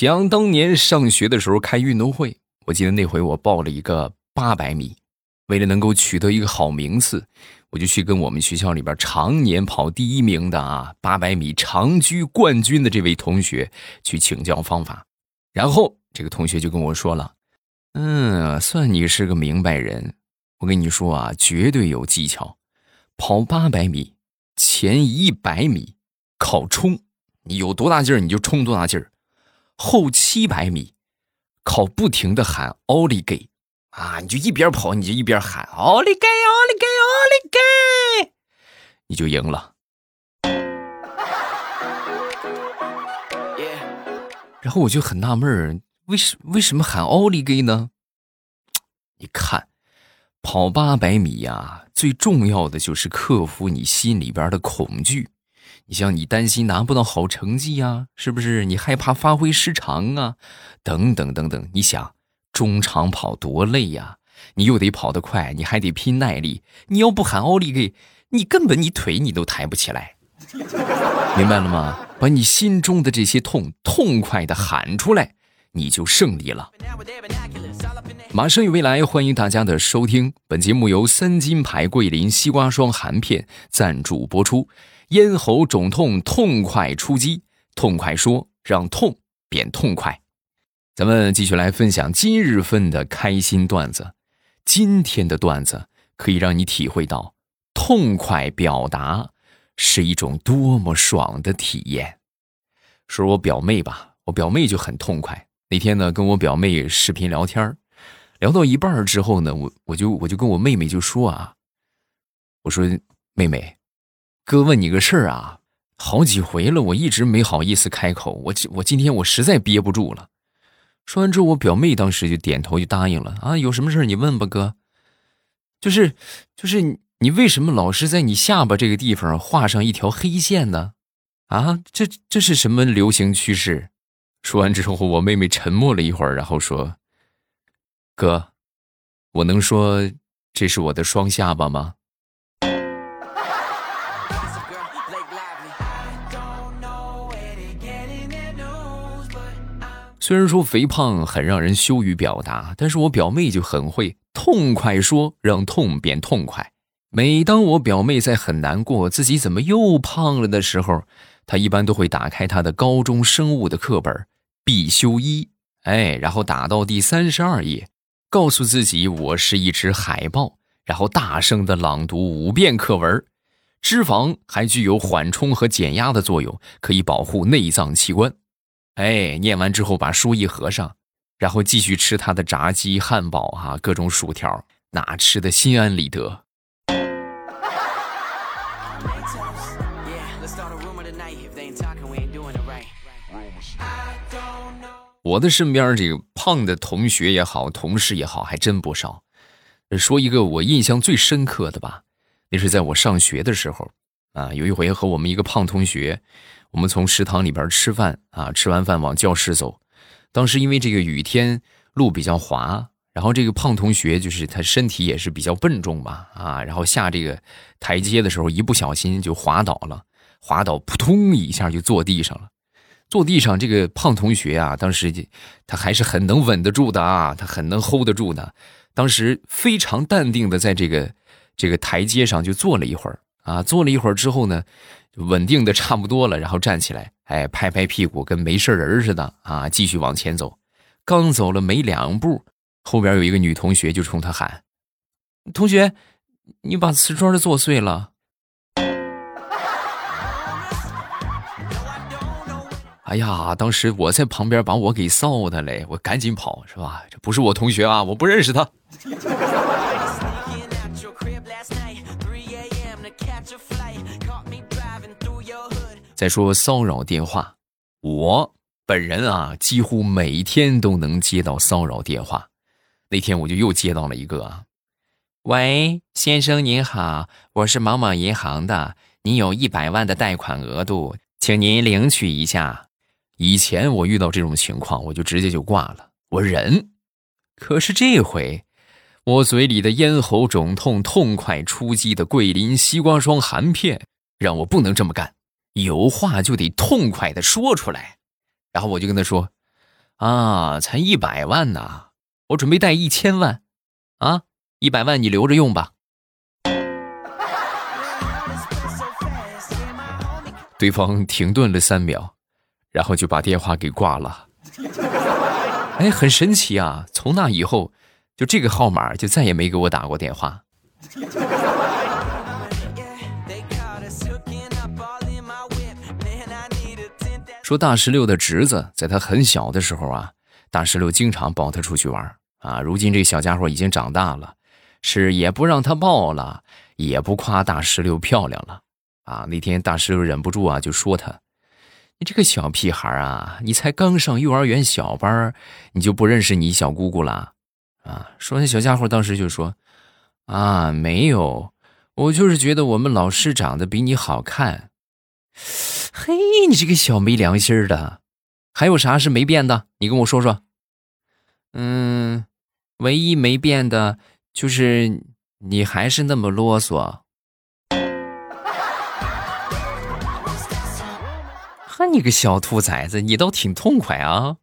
想当年上学的时候开运动会，我记得那回我报了一个八百米，为了能够取得一个好名次，我就去跟我们学校里边常年跑第一名的啊八百米长居冠军的这位同学去请教方法。然后这个同学就跟我说了：“嗯，算你是个明白人。我跟你说啊，绝对有技巧。跑八百米前一百米靠冲，你有多大劲儿你就冲多大劲儿。”后七百米，靠不停的喊奥利给啊！你就一边跑，你就一边喊奥利给奥利给奥利给，你就赢了。然后我就很纳闷儿，为什为什么喊奥利给呢？你看，跑八百米呀，最重要的就是克服你心里边的恐惧。你像你担心拿不到好成绩呀，是不是？你害怕发挥失常啊，等等等等。你想中长跑多累呀，你又得跑得快，你还得拼耐力。你要不喊奥利给，你根本你腿你都抬不起来，明白了吗？把你心中的这些痛痛快的喊出来，你就胜利了。马上有未来，欢迎大家的收听。本节目由三金牌桂林西瓜霜含片赞助播出。咽喉肿痛，痛快出击！痛快说，让痛变痛快。咱们继续来分享今日份的开心段子。今天的段子可以让你体会到，痛快表达是一种多么爽的体验。说我表妹吧，我表妹就很痛快。那天呢，跟我表妹视频聊天聊到一半之后呢，我我就我就跟我妹妹就说啊，我说妹妹。哥问你个事儿啊，好几回了，我一直没好意思开口。我我今天我实在憋不住了。说完之后，我表妹当时就点头就答应了啊，有什么事儿你问吧，哥。就是就是你为什么老是在你下巴这个地方画上一条黑线呢？啊，这这是什么流行趋势？说完之后，我妹妹沉默了一会儿，然后说：“哥，我能说这是我的双下巴吗？”虽然说肥胖很让人羞于表达，但是我表妹就很会痛快说，让痛变痛快。每当我表妹在很难过自己怎么又胖了的时候，她一般都会打开她的高中生物的课本必修一，哎，然后打到第三十二页，告诉自己我是一只海豹，然后大声的朗读五遍课文。脂肪还具有缓冲和减压的作用，可以保护内脏器官。哎，念完之后把书一合上，然后继续吃他的炸鸡、汉堡哈，各种薯条，那吃的心安理得。我的身边这个胖的同学也好，同事也好，还真不少。说一个我印象最深刻的吧，那是在我上学的时候啊，有一回和我们一个胖同学。我们从食堂里边吃饭啊，吃完饭往教室走。当时因为这个雨天，路比较滑，然后这个胖同学就是他身体也是比较笨重吧，啊，然后下这个台阶的时候一不小心就滑倒了，滑倒扑通一下就坐地上了。坐地上这个胖同学啊，当时他还是很能稳得住的啊，他很能 hold 得住的。当时非常淡定的在这个这个台阶上就坐了一会儿啊，坐了一会儿之后呢。稳定的差不多了，然后站起来，哎，拍拍屁股，跟没事人似的啊，继续往前走。刚走了没两步，后边有一个女同学就冲他喊：“同学，你把瓷砖都坐碎了。”哎呀，当时我在旁边把我给臊的嘞，我赶紧跑，是吧？这不是我同学啊，我不认识他。再说骚扰电话，我本人啊，几乎每天都能接到骚扰电话。那天我就又接到了一个啊，喂，先生您好，我是某某银行的，您有一百万的贷款额度，请您领取一下。以前我遇到这种情况，我就直接就挂了，我忍。可是这回，我嘴里的咽喉肿痛痛快出击的桂林西瓜霜含片，让我不能这么干。有话就得痛快的说出来，然后我就跟他说：“啊，才一百万呐，我准备贷一千万，啊，一百万你留着用吧。对方停顿了三秒，然后就把电话给挂了。哎，很神奇啊！从那以后，就这个号码就再也没给我打过电话。说大石榴的侄子在他很小的时候啊，大石榴经常抱他出去玩啊。如今这小家伙已经长大了，是也不让他抱了，也不夸大石榴漂亮了。啊，那天大石榴忍不住啊，就说他：“你这个小屁孩啊，你才刚上幼儿园小班，你就不认识你小姑姑了？”啊，说那小家伙当时就说：“啊，没有，我就是觉得我们老师长得比你好看。”嘿，你这个小没良心的，还有啥是没变的？你跟我说说。嗯，唯一没变的就是你还是那么啰嗦。哼你个小兔崽子，你倒挺痛快啊！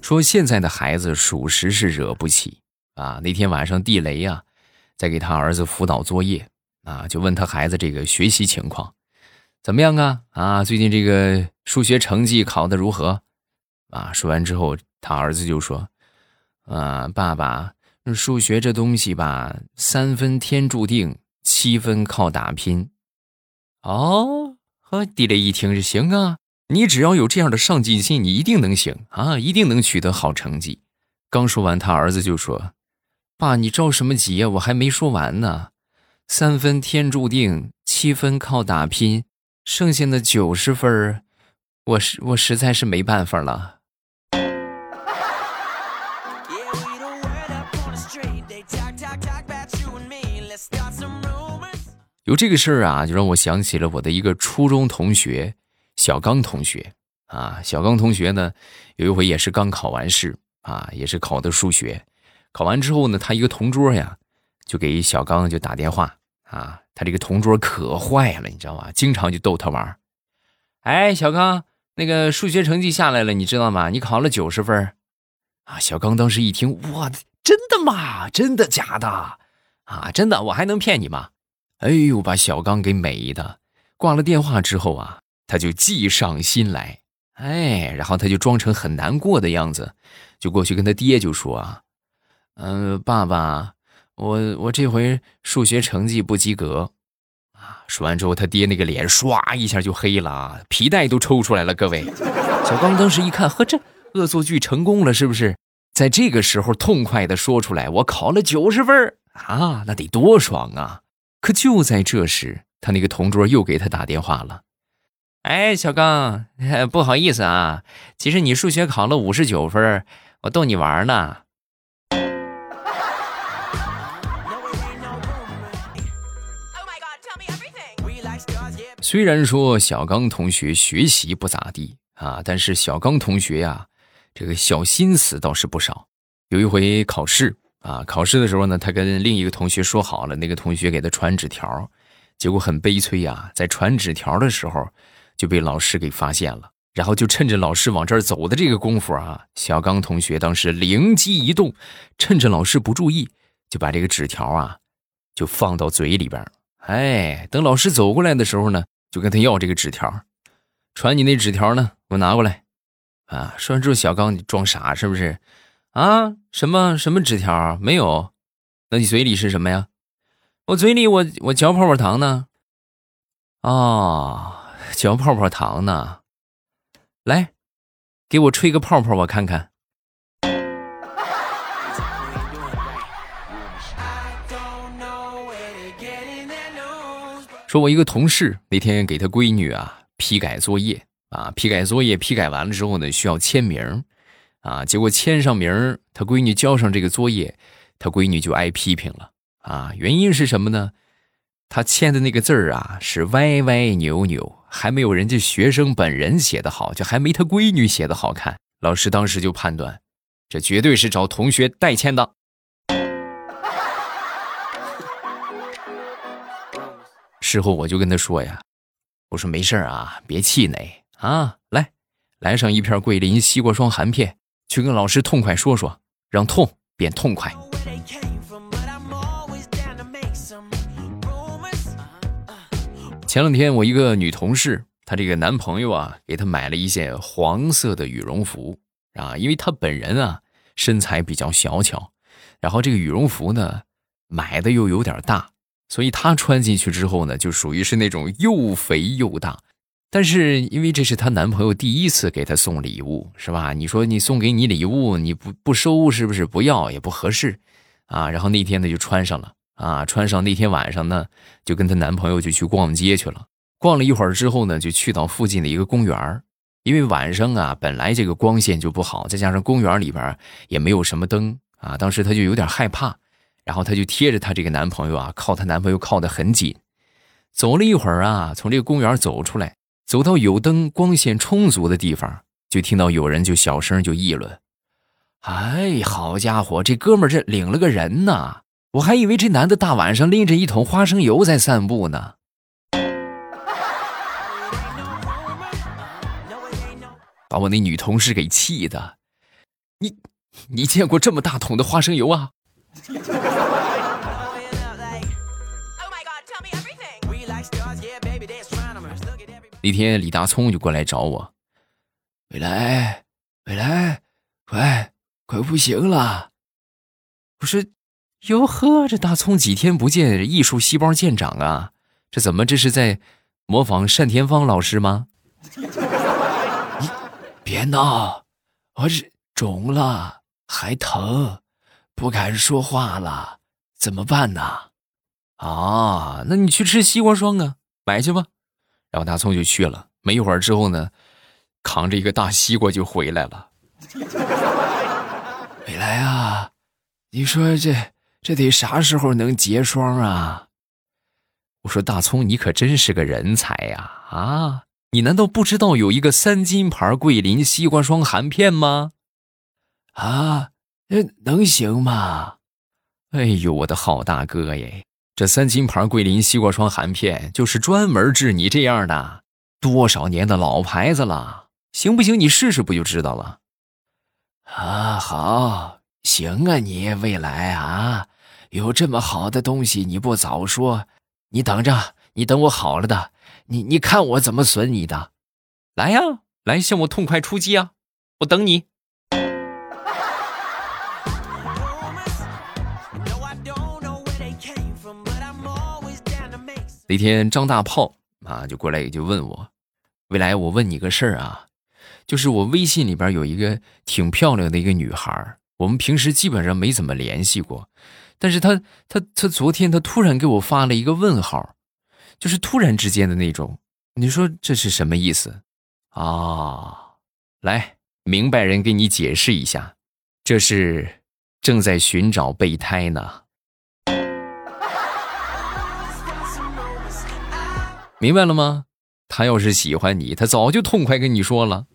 说现在的孩子属实是惹不起啊！那天晚上地雷呀，在给他儿子辅导作业啊，就问他孩子这个学习情况怎么样啊？啊，最近这个数学成绩考得如何？啊，说完之后，他儿子就说：“啊，爸爸。”数学这东西吧，三分天注定，七分靠打拼。哦，啊地雷一听是行啊，你只要有这样的上进心，你一定能行啊，一定能取得好成绩。刚说完，他儿子就说：“爸，你着什么急呀？我还没说完呢。三分天注定，七分靠打拼，剩下的九十分，我实我实在是没办法了。”有这个事儿啊，就让我想起了我的一个初中同学小刚同学啊。小刚同学呢，有一回也是刚考完试啊，也是考的数学。考完之后呢，他一个同桌呀，就给小刚就打电话啊。他这个同桌可坏了，你知道吗？经常就逗他玩哎，小刚，那个数学成绩下来了，你知道吗？你考了九十分啊。小刚当时一听，哇，真的吗？真的假的？啊，真的，我还能骗你吗？哎呦，把小刚给美的！挂了电话之后啊，他就计上心来，哎，然后他就装成很难过的样子，就过去跟他爹就说啊，嗯，爸爸，我我这回数学成绩不及格，啊，说完之后，他爹那个脸唰一下就黑了，皮带都抽出来了。各位，小刚当时一看，呵，这恶作剧成功了，是不是？在这个时候痛快的说出来，我考了九十分啊，那得多爽啊！可就在这时，他那个同桌又给他打电话了。哎，小刚，不好意思啊，其实你数学考了五十九分，我逗你玩呢。虽然说小刚同学学习不咋地啊，但是小刚同学呀，这个小心思倒是不少。有一回考试。啊，考试的时候呢，他跟另一个同学说好了，那个同学给他传纸条，结果很悲催呀，在传纸条的时候就被老师给发现了，然后就趁着老师往这儿走的这个功夫啊，小刚同学当时灵机一动，趁着老师不注意，就把这个纸条啊就放到嘴里边，哎，等老师走过来的时候呢，就跟他要这个纸条，传你那纸条呢，给我拿过来，啊，说完之后，小刚你装傻是不是？啊，什么什么纸条没有？那你嘴里是什么呀？我嘴里我我嚼泡泡糖呢。哦，嚼泡泡糖呢。来，给我吹个泡泡，我看看。说，我一个同事那天给他闺女啊批改作业啊，批改作业批改完了之后呢，需要签名。啊！结果签上名他闺女交上这个作业，他闺女就挨批评了。啊，原因是什么呢？他签的那个字儿啊，是歪歪扭扭，还没有人家学生本人写的好，就还没他闺女写的好看。老师当时就判断，这绝对是找同学代签的。事后我就跟他说呀，我说没事啊，别气馁啊，来，来上一片桂林西瓜霜含片，去跟老师痛快说说，让痛变痛快。前两天我一个女同事，她这个男朋友啊，给她买了一件黄色的羽绒服啊，因为她本人啊身材比较小巧，然后这个羽绒服呢买的又有点大，所以她穿进去之后呢，就属于是那种又肥又大。但是因为这是她男朋友第一次给她送礼物，是吧？你说你送给你礼物，你不不收是不是？不要也不合适啊。然后那天呢就穿上了。啊，穿上那天晚上呢，就跟她男朋友就去逛街去了。逛了一会儿之后呢，就去到附近的一个公园因为晚上啊，本来这个光线就不好，再加上公园里边也没有什么灯啊，当时她就有点害怕，然后她就贴着她这个男朋友啊，靠她男朋友靠得很紧。走了一会儿啊，从这个公园走出来，走到有灯、光线充足的地方，就听到有人就小声就议论：“哎，好家伙，这哥们这领了个人呐！”我还以为这男的大晚上拎着一桶花生油在散步呢，把我那女同事给气的。你，你见过这么大桶的花生油啊？那天李大聪就过来找我，未来，未来，快，快不行了，不是。哟呵，这大葱几天不见，艺术细胞见长啊！这怎么这是在模仿单田芳老师吗？别闹，我这肿了还疼，不敢说话了，怎么办呢？啊，那你去吃西瓜霜啊，买去吧。然后大葱就去了，没一会儿之后呢，扛着一个大西瓜就回来了。未来啊，你说这。这得啥时候能结霜啊？我说大葱，你可真是个人才呀！啊，你难道不知道有一个三金牌桂林西瓜霜含片吗？啊，这能行吗？哎呦，我的好大哥耶！这三金牌桂林西瓜霜含片就是专门治你这样的，多少年的老牌子了，行不行？你试试不就知道了？啊，好，行啊，你未来啊。有这么好的东西，你不早说？你等着，你等我好了的，你你看我怎么损你的？来呀，来向我痛快出击啊！我等你。那天张大炮啊就过来也就问我，未来我问你个事儿啊，就是我微信里边有一个挺漂亮的一个女孩，我们平时基本上没怎么联系过。但是他他他昨天他突然给我发了一个问号，就是突然之间的那种，你说这是什么意思啊？来，明白人给你解释一下，这是正在寻找备胎呢。明白了吗？他要是喜欢你，他早就痛快跟你说了。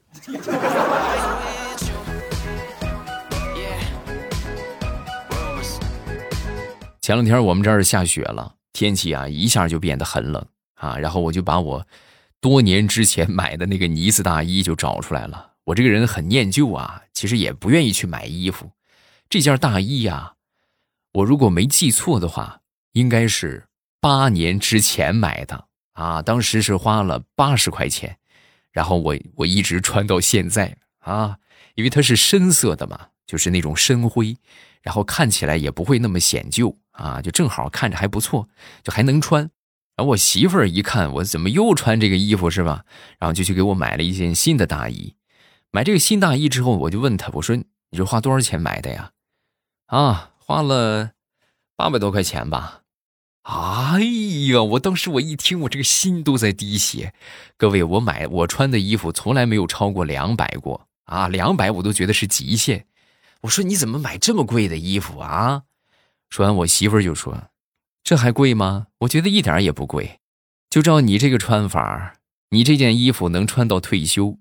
前两天我们这儿下雪了，天气啊一下就变得很冷啊。然后我就把我多年之前买的那个呢子大衣就找出来了。我这个人很念旧啊，其实也不愿意去买衣服。这件大衣呀，我如果没记错的话，应该是八年之前买的啊。当时是花了八十块钱，然后我我一直穿到现在啊，因为它是深色的嘛，就是那种深灰，然后看起来也不会那么显旧。啊，就正好看着还不错，就还能穿。然后我媳妇儿一看，我怎么又穿这个衣服是吧？然后就去给我买了一件新的大衣。买这个新大衣之后，我就问他，我说：“你这花多少钱买的呀？”啊，花了八百多块钱吧。哎呀，我当时我一听，我这个心都在滴血。各位，我买我穿的衣服从来没有超过两百过啊，两百我都觉得是极限。我说你怎么买这么贵的衣服啊？说完，我媳妇就说：“这还贵吗？我觉得一点也不贵。就照你这个穿法，你这件衣服能穿到退休。”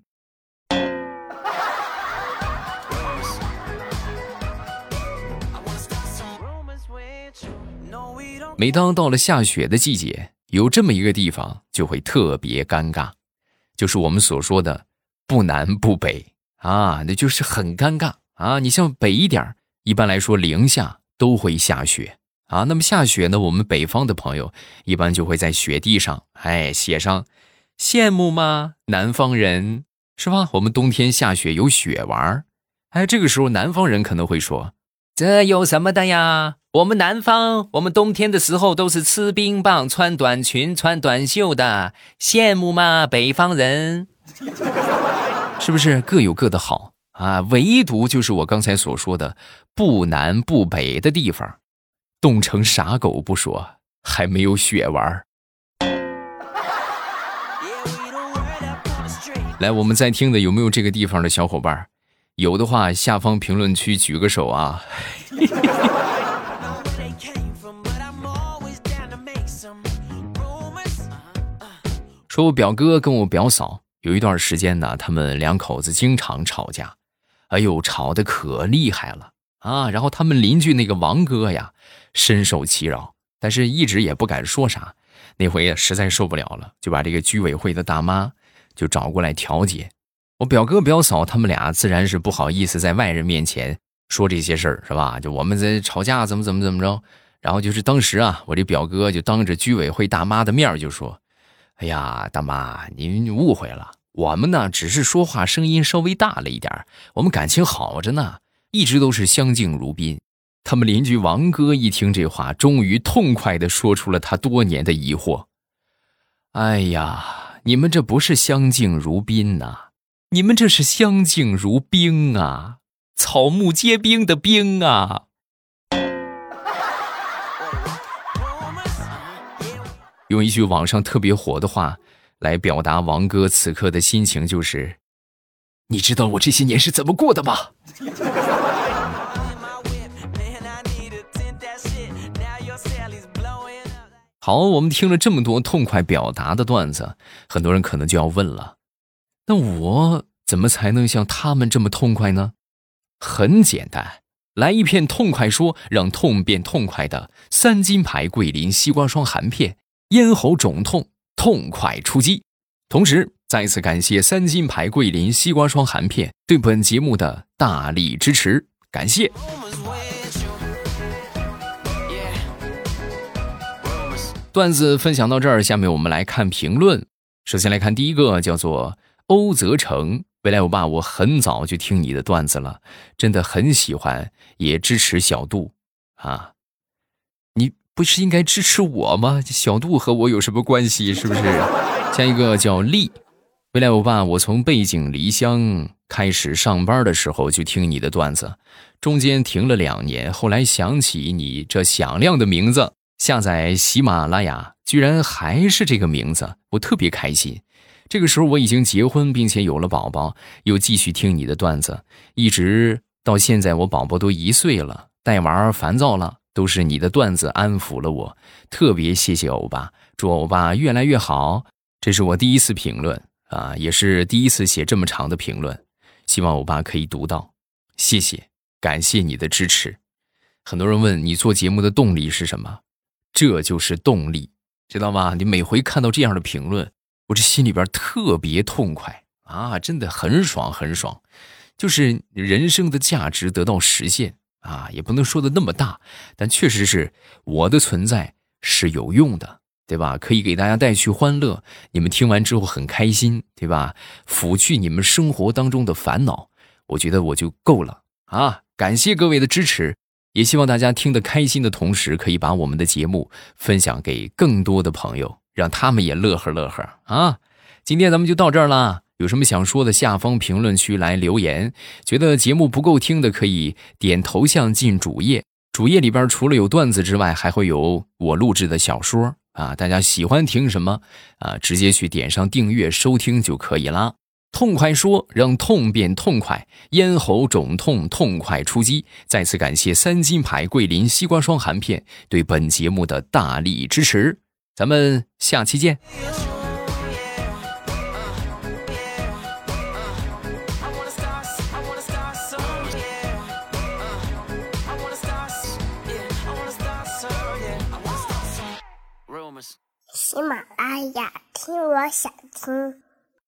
每当到了下雪的季节，有这么一个地方就会特别尴尬，就是我们所说的不南不北啊，那就是很尴尬啊。你像北一点一般来说零下都会下雪啊。那么下雪呢，我们北方的朋友一般就会在雪地上，哎，写上羡慕吗？南方人是吧？我们冬天下雪有雪玩哎，这个时候南方人可能会说。这有什么的呀？我们南方，我们冬天的时候都是吃冰棒、穿短裙、穿短袖的，羡慕吗？北方人，是不是各有各的好啊？唯独就是我刚才所说的不南不北的地方，冻成傻狗不说，还没有雪玩。来，我们在听的有没有这个地方的小伙伴？有的话，下方评论区举个手啊！说我表哥跟我表嫂有一段时间呢，他们两口子经常吵架，哎呦，吵得可厉害了啊！然后他们邻居那个王哥呀，深受其扰，但是一直也不敢说啥。那回实在受不了了，就把这个居委会的大妈就找过来调解。我表哥表嫂他们俩自然是不好意思在外人面前说这些事儿，是吧？就我们在吵架，怎么怎么怎么着。然后就是当时啊，我这表哥就当着居委会大妈的面就说：“哎呀，大妈，您误会了，我们呢只是说话声音稍微大了一点我们感情好着呢，一直都是相敬如宾。”他们邻居王哥一听这话，终于痛快地说出了他多年的疑惑：“哎呀，你们这不是相敬如宾呐！”你们这是相敬如宾啊，草木皆兵的兵啊！用一句网上特别火的话来表达王哥此刻的心情，就是：你知道我这些年是怎么过的吗？好，我们听了这么多痛快表达的段子，很多人可能就要问了。那我怎么才能像他们这么痛快呢？很简单，来一片痛快说，让痛变痛快的三金牌桂林西瓜霜含片，咽喉肿痛痛快出击。同时，再次感谢三金牌桂林西瓜霜含片对本节目的大力支持，感谢。段子分享到这儿，下面我们来看评论。首先来看第一个，叫做。欧泽成，未来欧巴，我很早就听你的段子了，真的很喜欢，也支持小杜啊。你不是应该支持我吗？小杜和我有什么关系？是不是？下一个叫丽，未来欧巴，我从背井离乡开始上班的时候就听你的段子，中间停了两年，后来想起你这响亮的名字，下载喜马拉雅，居然还是这个名字，我特别开心。这个时候我已经结婚，并且有了宝宝，又继续听你的段子，一直到现在，我宝宝都一岁了，带娃烦躁了，都是你的段子安抚了我，特别谢谢欧巴，祝欧巴越来越好。这是我第一次评论啊，也是第一次写这么长的评论，希望欧巴可以读到，谢谢，感谢你的支持。很多人问你做节目的动力是什么，这就是动力，知道吗？你每回看到这样的评论。我这心里边特别痛快啊，真的很爽很爽，就是人生的价值得到实现啊，也不能说的那么大，但确实是我的存在是有用的，对吧？可以给大家带去欢乐，你们听完之后很开心，对吧？抚去你们生活当中的烦恼，我觉得我就够了啊！感谢各位的支持，也希望大家听得开心的同时，可以把我们的节目分享给更多的朋友。让他们也乐呵乐呵啊！今天咱们就到这儿了。有什么想说的，下方评论区来留言。觉得节目不够听的，可以点头像进主页。主页里边除了有段子之外，还会有我录制的小说啊。大家喜欢听什么啊？直接去点上订阅收听就可以啦。痛快说，让痛变痛快，咽喉肿痛痛快出击。再次感谢三金牌桂林西瓜霜含片对本节目的大力支持。咱们下期见。喜马拉雅，听我想听。